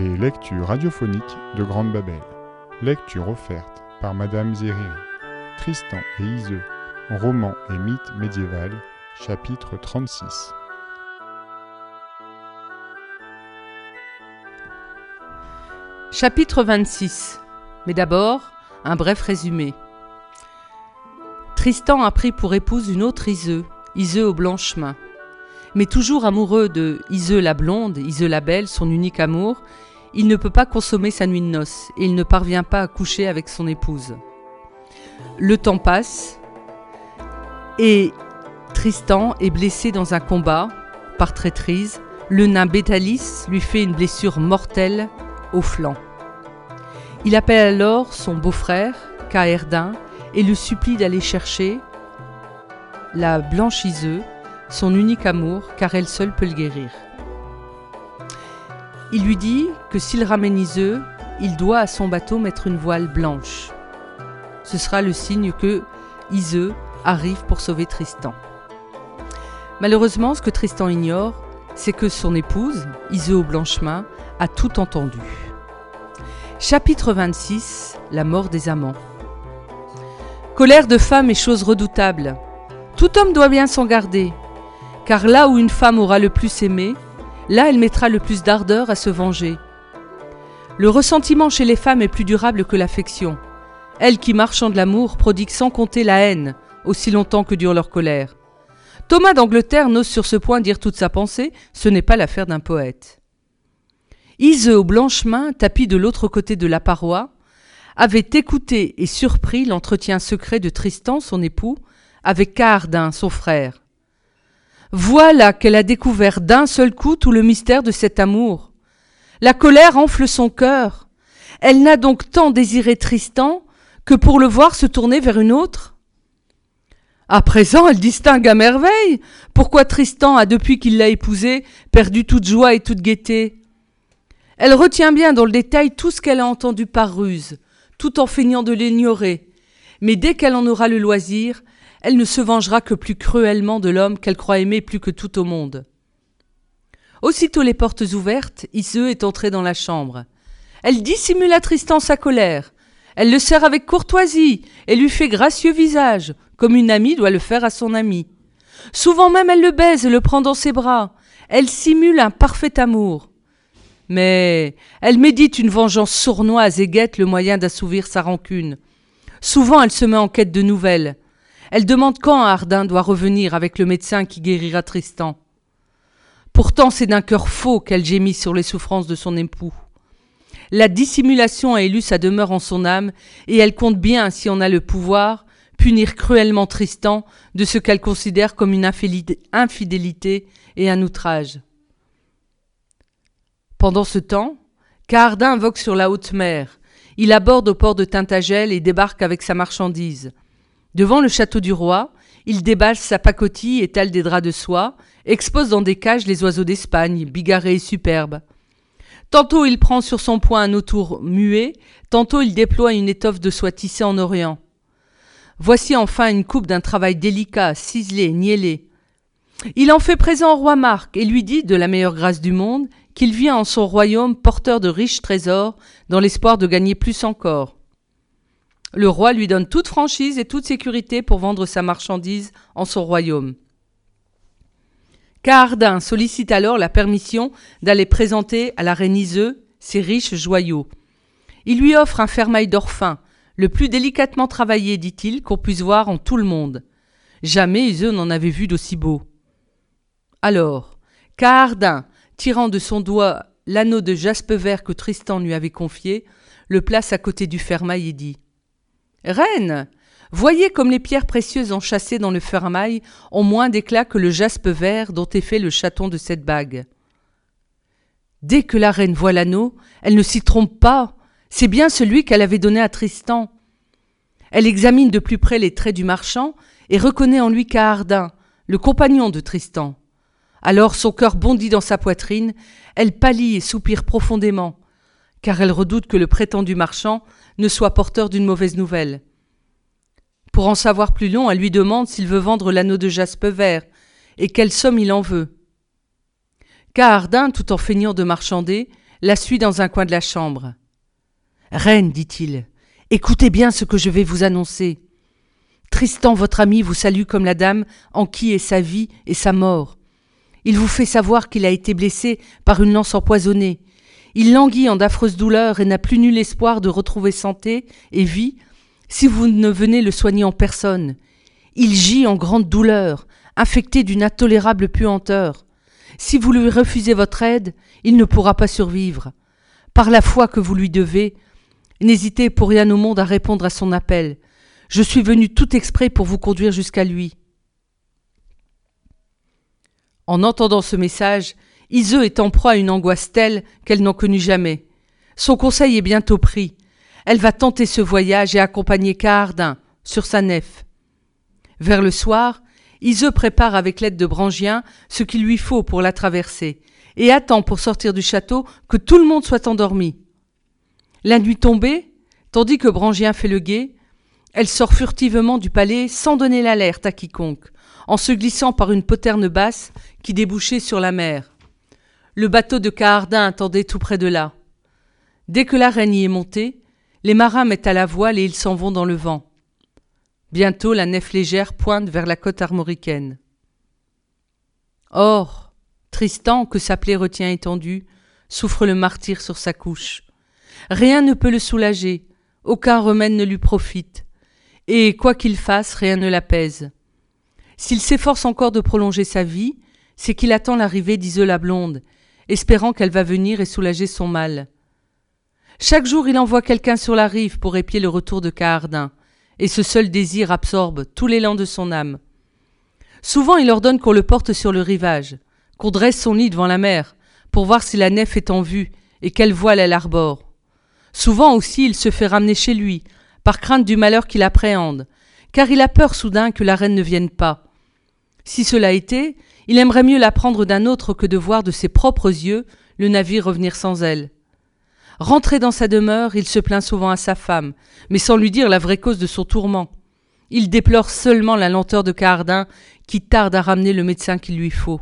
Les lectures radiophoniques de Grande Babel. Lecture offerte par Madame Zériri. Tristan et Iseux. Roman et mythe médiéval. Chapitre 36. Chapitre 26. Mais d'abord, un bref résumé. Tristan a pris pour épouse une autre Iseux, Iseux au blanches mains. Mais toujours amoureux de Iseux la blonde, Iseux la belle, son unique amour, il ne peut pas consommer sa nuit de noces et il ne parvient pas à coucher avec son épouse. Le temps passe et Tristan est blessé dans un combat par traîtrise. Le nain Bétalis lui fait une blessure mortelle au flanc. Il appelle alors son beau-frère, Caerdin, et le supplie d'aller chercher la blanche Iseux, son unique amour, car elle seule peut le guérir. Il lui dit que s'il ramène Iseux, il doit à son bateau mettre une voile blanche. Ce sera le signe que Iseux arrive pour sauver Tristan. Malheureusement, ce que Tristan ignore, c'est que son épouse, Iseux au blanchemin, a tout entendu. Chapitre 26 La mort des amants. Colère de femme est chose redoutable. Tout homme doit bien s'en garder, car là où une femme aura le plus aimé, là elle mettra le plus d'ardeur à se venger. Le ressentiment chez les femmes est plus durable que l'affection. Elles qui marchandent l'amour prodiguent sans compter la haine, aussi longtemps que dure leur colère. Thomas d'Angleterre n'ose sur ce point dire toute sa pensée, ce n'est pas l'affaire d'un poète. Iseux aux blanches mains, tapis de l'autre côté de la paroi, avait écouté et surpris l'entretien secret de Tristan, son époux, avec Cardin, son frère. Voilà qu'elle a découvert d'un seul coup tout le mystère de cet amour. La colère enfle son cœur. Elle n'a donc tant désiré Tristan que pour le voir se tourner vers une autre. À présent, elle distingue à merveille pourquoi Tristan a, depuis qu'il l'a épousée, perdu toute joie et toute gaieté. Elle retient bien dans le détail tout ce qu'elle a entendu par ruse, tout en feignant de l'ignorer. Mais dès qu'elle en aura le loisir, elle ne se vengera que plus cruellement de l'homme qu'elle croit aimer plus que tout au monde. Aussitôt les portes ouvertes, Iseux est entrée dans la chambre. Elle dissimule à Tristan sa colère. Elle le serre avec courtoisie et lui fait gracieux visage, comme une amie doit le faire à son ami. Souvent même elle le baise et le prend dans ses bras. Elle simule un parfait amour mais elle médite une vengeance sournoise et guette le moyen d'assouvir sa rancune. Souvent elle se met en quête de nouvelles. Elle demande quand Ardin doit revenir avec le médecin qui guérira Tristan. Pourtant c'est d'un cœur faux qu'elle gémit sur les souffrances de son époux. La dissimulation a élu sa demeure en son âme, et elle compte bien, si on a le pouvoir, punir cruellement Tristan de ce qu'elle considère comme une infidélité et un outrage. Pendant ce temps, Cardin vogue sur la haute mer. Il aborde au port de Tintagel et débarque avec sa marchandise. Devant le château du roi, il débâche sa pacotille, étale des draps de soie, expose dans des cages les oiseaux d'Espagne, bigarrés et superbes. Tantôt il prend sur son poing un autour muet, tantôt il déploie une étoffe de soie tissée en Orient. Voici enfin une coupe d'un travail délicat, ciselé, niellé. Il en fait présent au roi Marc et lui dit, de la meilleure grâce du monde, qu'il vient en son royaume porteur de riches trésors, dans l'espoir de gagner plus encore. Le roi lui donne toute franchise et toute sécurité pour vendre sa marchandise en son royaume. Cardin sollicite alors la permission d'aller présenter à la reine Iseux ses riches joyaux. Il lui offre un fermail d'or fin, le plus délicatement travaillé, dit-il, qu'on puisse voir en tout le monde. Jamais Iseux n'en avait vu d'aussi beau. Alors, Cardin, tirant de son doigt l'anneau de jaspe vert que Tristan lui avait confié, le place à côté du fermail et dit Reine, voyez comme les pierres précieuses enchâssées dans le fermail ont moins d'éclat que le jaspe vert dont est fait le chaton de cette bague. Dès que la reine voit l'anneau, elle ne s'y trompe pas. C'est bien celui qu'elle avait donné à Tristan. Elle examine de plus près les traits du marchand et reconnaît en lui Cahardin, le compagnon de Tristan. Alors son cœur bondit dans sa poitrine, elle pâlit et soupire profondément, car elle redoute que le prétendu marchand ne soit porteur d'une mauvaise nouvelle. Pour en savoir plus long, elle lui demande s'il veut vendre l'anneau de jaspe vert, et quelle somme il en veut. Cahardin, tout en feignant de marchander, la suit dans un coin de la chambre. Reine, dit-il, écoutez bien ce que je vais vous annoncer. Tristan, votre ami, vous salue comme la dame en qui est sa vie et sa mort. Il vous fait savoir qu'il a été blessé par une lance empoisonnée. Il languit en d'affreuses douleurs et n'a plus nul espoir de retrouver santé et vie si vous ne venez le soigner en personne. Il gît en grande douleur, infecté d'une intolérable puanteur. Si vous lui refusez votre aide, il ne pourra pas survivre. Par la foi que vous lui devez, n'hésitez pour rien au monde à répondre à son appel. Je suis venu tout exprès pour vous conduire jusqu'à lui. En entendant ce message, Iseux est en proie à une angoisse telle qu'elle n'en connut jamais. Son conseil est bientôt pris. Elle va tenter ce voyage et accompagner Cardin sur sa nef. Vers le soir, Iseux prépare avec l'aide de Brangien ce qu'il lui faut pour la traverser, et attend pour sortir du château que tout le monde soit endormi. La nuit tombée, tandis que Brangien fait le guet, elle sort furtivement du palais sans donner l'alerte à quiconque, en se glissant par une poterne basse qui débouchait sur la mer. Le bateau de Cahardin attendait tout près de là. Dès que la reine y est montée, les marins mettent à la voile et ils s'en vont dans le vent. Bientôt la nef légère pointe vers la côte armoricaine. Or, Tristan, que sa plaie retient étendue, souffre le martyr sur sa couche. Rien ne peut le soulager, aucun remède ne lui profite, et quoi qu'il fasse, rien ne l'apaise. S'il s'efforce encore de prolonger sa vie, c'est qu'il attend l'arrivée d'Isola Blonde, espérant qu'elle va venir et soulager son mal. Chaque jour il envoie quelqu'un sur la rive pour épier le retour de Cahardin, et ce seul désir absorbe tout l'élan de son âme. Souvent il ordonne qu'on le porte sur le rivage, qu'on dresse son lit devant la mer, pour voir si la nef est en vue et quelle voile elle arbore. Souvent aussi il se fait ramener chez lui, par crainte du malheur qu'il appréhende, car il a peur soudain que la reine ne vienne pas. Si cela était, il aimerait mieux l'apprendre d'un autre que de voir de ses propres yeux le navire revenir sans elle. Rentré dans sa demeure, il se plaint souvent à sa femme, mais sans lui dire la vraie cause de son tourment. Il déplore seulement la lenteur de Cardin, qui tarde à ramener le médecin qu'il lui faut.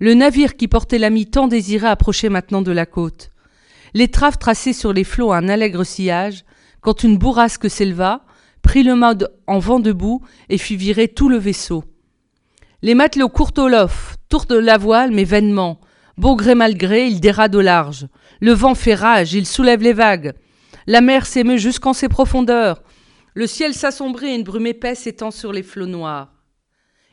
Le navire qui portait l'ami tant désiré approchait maintenant de la côte. L'étrave traçait sur les flots un allègre sillage, quand une bourrasque s'éleva, prit le mode en vent debout et fit virer tout le vaisseau. Les matelots courent au lof, tournent la voile, mais vainement, Bon gré mal gré, il dérade au large. Le vent fait rage, il soulève les vagues. La mer s'émeut jusqu'en ses profondeurs. Le ciel s'assombrit et une brume épaisse étend sur les flots noirs.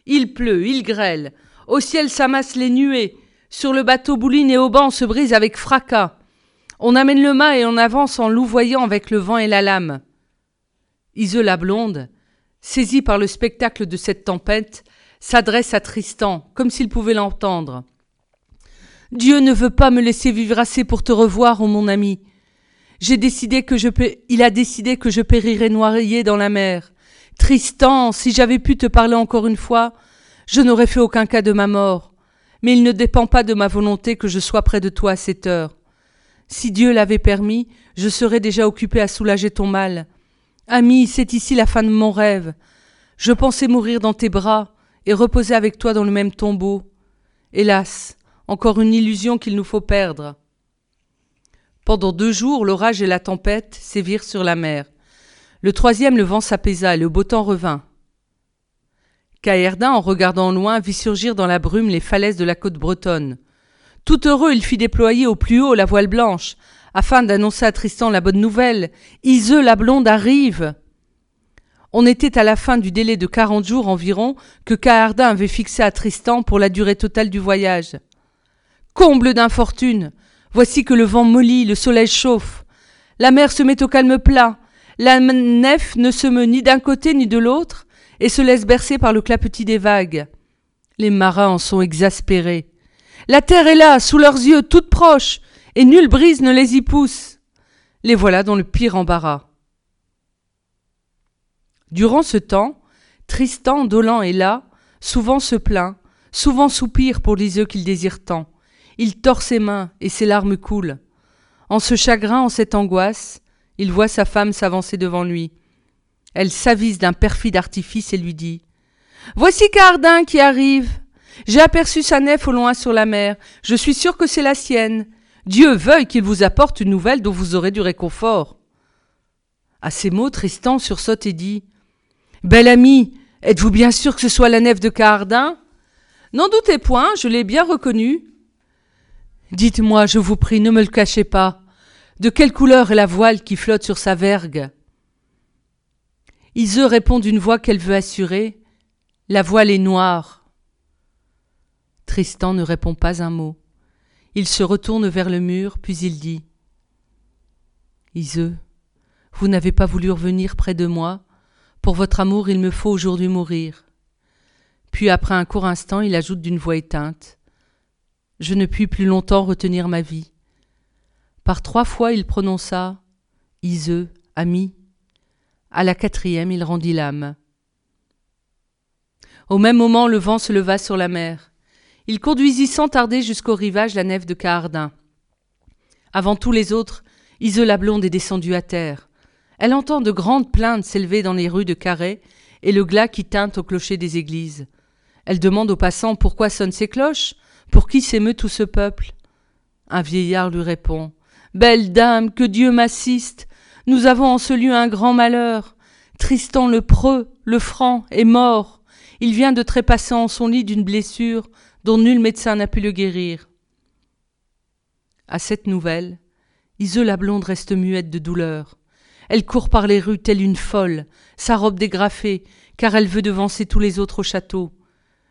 Il pleut, il grêle. Au ciel s'amassent les nuées. Sur le bateau bouline et au banc se brise avec fracas. On amène le mât et on avance en louvoyant avec le vent et la lame. Isola blonde, saisie par le spectacle de cette tempête, s'adresse à Tristan, comme s'il pouvait l'entendre. Dieu ne veut pas me laisser vivre assez pour te revoir, ô mon ami. J'ai décidé que je il a décidé que je périrais noyé dans la mer. Tristan, si j'avais pu te parler encore une fois, je n'aurais fait aucun cas de ma mort. Mais il ne dépend pas de ma volonté que je sois près de toi à cette heure. Si Dieu l'avait permis, je serais déjà occupé à soulager ton mal. Ami, c'est ici la fin de mon rêve. Je pensais mourir dans tes bras et reposer avec toi dans le même tombeau. Hélas, encore une illusion qu'il nous faut perdre. Pendant deux jours, l'orage et la tempête sévirent sur la mer. Le troisième, le vent s'apaisa et le beau temps revint. Caerdin, en regardant loin, vit surgir dans la brume les falaises de la côte bretonne. Tout heureux, il fit déployer au plus haut la voile blanche, afin d'annoncer à Tristan la bonne nouvelle. Iseux la blonde arrive. On était à la fin du délai de quarante jours environ que Caerdin avait fixé à Tristan pour la durée totale du voyage. Comble d'infortune Voici que le vent mollit, le soleil chauffe. La mer se met au calme plat. La nef ne se meut ni d'un côté ni de l'autre et se laisse bercer par le clapetis des vagues. Les marins en sont exaspérés. La terre est là, sous leurs yeux, toute proche, et nulle brise ne les y pousse. Les voilà dans le pire embarras. Durant ce temps, Tristan, dolent et là, souvent se plaint, souvent soupire pour les œufs qu'il désire tant. Il tord ses mains et ses larmes coulent. En ce chagrin, en cette angoisse, il voit sa femme s'avancer devant lui. Elle s'avise d'un perfide artifice et lui dit Voici Cardin qui arrive. J'ai aperçu sa nef au loin sur la mer. Je suis sûr que c'est la sienne. Dieu veuille qu'il vous apporte une nouvelle dont vous aurez du réconfort. À ces mots, Tristan sursaute et dit Bel ami, êtes-vous bien sûr que ce soit la nef de Cardin? N'en doutez point, je l'ai bien reconnue. Dites-moi, je vous prie, ne me le cachez pas. De quelle couleur est la voile qui flotte sur sa vergue? Iseux répond d'une voix qu'elle veut assurer. La voile est noire. Tristan ne répond pas un mot. Il se retourne vers le mur, puis il dit Iseux, vous n'avez pas voulu revenir près de moi? Pour votre amour, il me faut aujourd'hui mourir. Puis, après un court instant, il ajoute d'une voix éteinte Je ne puis plus longtemps retenir ma vie. Par trois fois, il prononça Iseux, ami. À la quatrième, il rendit l'âme. Au même moment, le vent se leva sur la mer. Il conduisit sans tarder jusqu'au rivage la nef de Cahardin. Avant tous les autres, Isola Blonde est descendue à terre. Elle entend de grandes plaintes s'élever dans les rues de Carré et le glas qui teinte au clocher des églises. Elle demande aux passants pourquoi sonnent ces cloches, pour qui s'émeut tout ce peuple. Un vieillard lui répond Belle dame, que Dieu m'assiste. Nous avons en ce lieu un grand malheur. Tristan le preux, le franc, est mort. Il vient de trépasser en son lit d'une blessure dont nul médecin n'a pu le guérir. À cette nouvelle, Isola Blonde reste muette de douleur. Elle court par les rues telle une folle, sa robe dégrafée, car elle veut devancer tous les autres au château.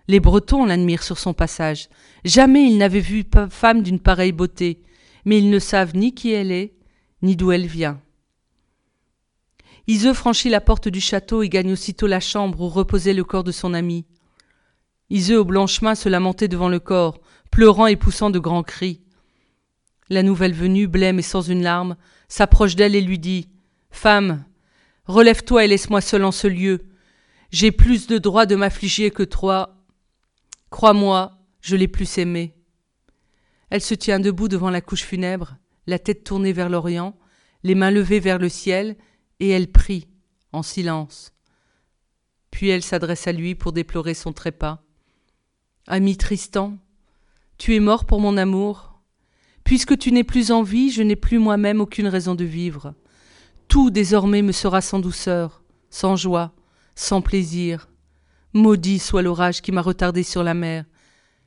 Les Bretons l'admirent sur son passage. Jamais ils n'avaient vu femme d'une pareille beauté, mais ils ne savent ni qui elle est, ni d'où elle vient. Iseux franchit la porte du château et gagne aussitôt la chambre où reposait le corps de son ami. Iseux au blanchemin se lamentait devant le corps, pleurant et poussant de grands cris. La nouvelle venue, blême et sans une larme, s'approche d'elle et lui dit Femme, relève-toi et laisse-moi seul en ce lieu. J'ai plus de droit de m'affliger que toi. Crois-moi, je l'ai plus aimé. Elle se tient debout devant la couche funèbre, la tête tournée vers l'Orient, les mains levées vers le ciel, et elle prie, en silence. Puis elle s'adresse à lui pour déplorer son trépas. Ami Tristan, tu es mort pour mon amour. Puisque tu n'es plus en vie, je n'ai plus moi-même aucune raison de vivre. Tout désormais me sera sans douceur, sans joie, sans plaisir. Maudit soit l'orage qui m'a retardé sur la mer.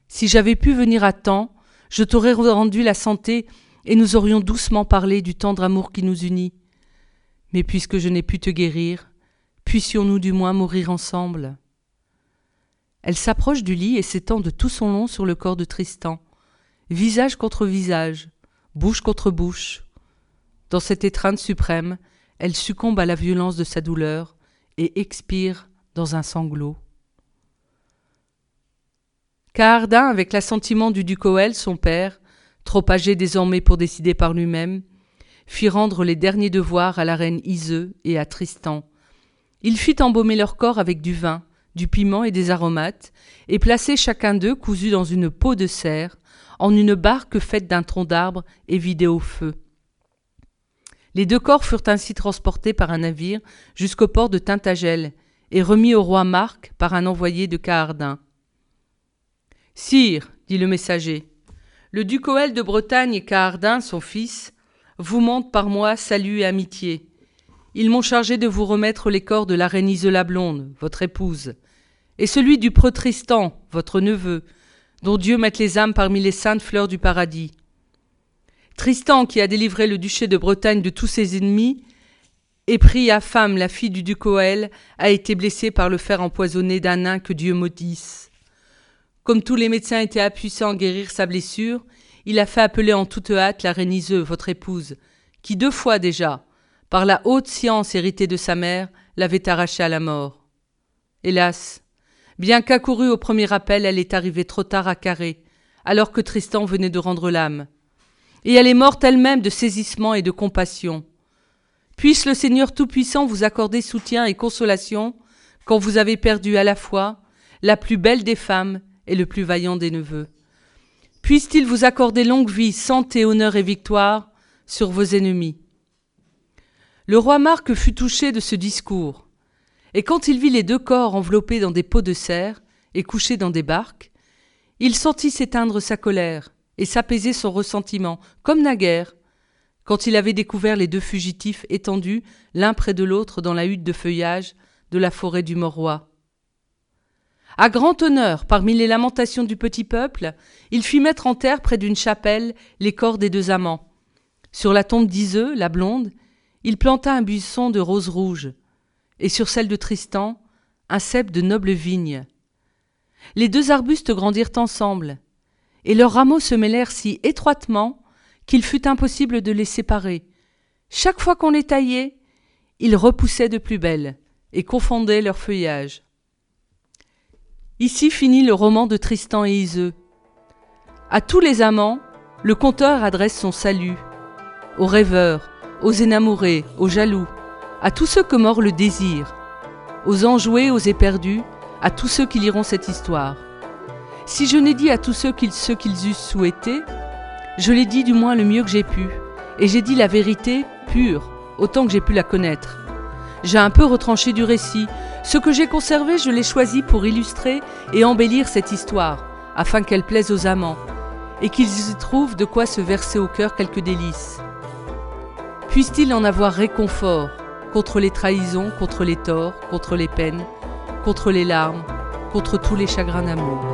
Si j'avais pu venir à temps, je t'aurais rendu la santé et nous aurions doucement parlé du tendre amour qui nous unit. Mais puisque je n'ai pu te guérir, puissions-nous du moins mourir ensemble. Elle s'approche du lit et s'étend de tout son long sur le corps de Tristan, visage contre visage, bouche contre bouche. Dans cette étreinte suprême, elle succombe à la violence de sa douleur et expire dans un sanglot. Cahardin, avec l'assentiment du duc Oel, son père, trop âgé désormais pour décider par lui-même, fit rendre les derniers devoirs à la reine Iseux et à Tristan. Il fit embaumer leur corps avec du vin, du piment et des aromates, et placer chacun d'eux cousu dans une peau de cerf, en une barque faite d'un tronc d'arbre et vidée au feu. Les deux corps furent ainsi transportés par un navire jusqu'au port de Tintagel et remis au roi Marc par un envoyé de Cahardin. Sire, dit le messager, le duc Oel de Bretagne et Cahardin, son fils, vous montent par moi salut et amitié. Ils m'ont chargé de vous remettre les corps de la reine Isola Blonde, votre épouse, et celui du preux Tristan, votre neveu, dont Dieu mette les âmes parmi les saintes fleurs du paradis. Tristan, qui a délivré le duché de Bretagne de tous ses ennemis, et pris à femme la fille du duc Oël, a été blessé par le fer empoisonné d'un nain que Dieu maudisse. Comme tous les médecins étaient appuissés à guérir sa blessure, il a fait appeler en toute hâte la reine votre épouse, qui deux fois déjà, par la haute science héritée de sa mère, l'avait arrachée à la mort. Hélas, Bien qu'accourue au premier appel, elle est arrivée trop tard à Carré, alors que Tristan venait de rendre l'âme. Et elle est morte elle-même de saisissement et de compassion. Puisse le Seigneur Tout-Puissant vous accorder soutien et consolation quand vous avez perdu à la fois la plus belle des femmes et le plus vaillant des neveux. Puisse-t-il vous accorder longue vie, santé, honneur et victoire sur vos ennemis. Le roi Marc fut touché de ce discours. Et quand il vit les deux corps enveloppés dans des pots de serre et couchés dans des barques, il sentit s'éteindre sa colère et s'apaiser son ressentiment, comme naguère, quand il avait découvert les deux fugitifs étendus l'un près de l'autre dans la hutte de feuillage de la forêt du Morois. À grand honneur, parmi les lamentations du petit peuple, il fit mettre en terre près d'une chapelle les corps des deux amants. Sur la tombe d'Iseux, la blonde, il planta un buisson de roses rouges, et sur celle de Tristan, un cep de nobles vignes. Les deux arbustes grandirent ensemble, et leurs rameaux se mêlèrent si étroitement qu'il fut impossible de les séparer. Chaque fois qu'on les taillait, ils repoussaient de plus belle et confondaient leur feuillage. Ici finit le roman de Tristan et Iseux. À tous les amants, le conteur adresse son salut. Aux rêveurs, aux énamourés, aux jaloux, à tous ceux que mord le désir, aux enjoués, aux éperdus, à tous ceux qui liront cette histoire. Si je n'ai dit à tous ceux qu'ils qu'ils eussent souhaité, je l'ai dit du moins le mieux que j'ai pu, et j'ai dit la vérité pure, autant que j'ai pu la connaître. J'ai un peu retranché du récit. Ce que j'ai conservé, je l'ai choisi pour illustrer et embellir cette histoire, afin qu'elle plaise aux amants, et qu'ils y trouvent de quoi se verser au cœur quelques délices. Puisse-t-il en avoir réconfort contre les trahisons, contre les torts, contre les peines, contre les larmes, contre tous les chagrins d'amour.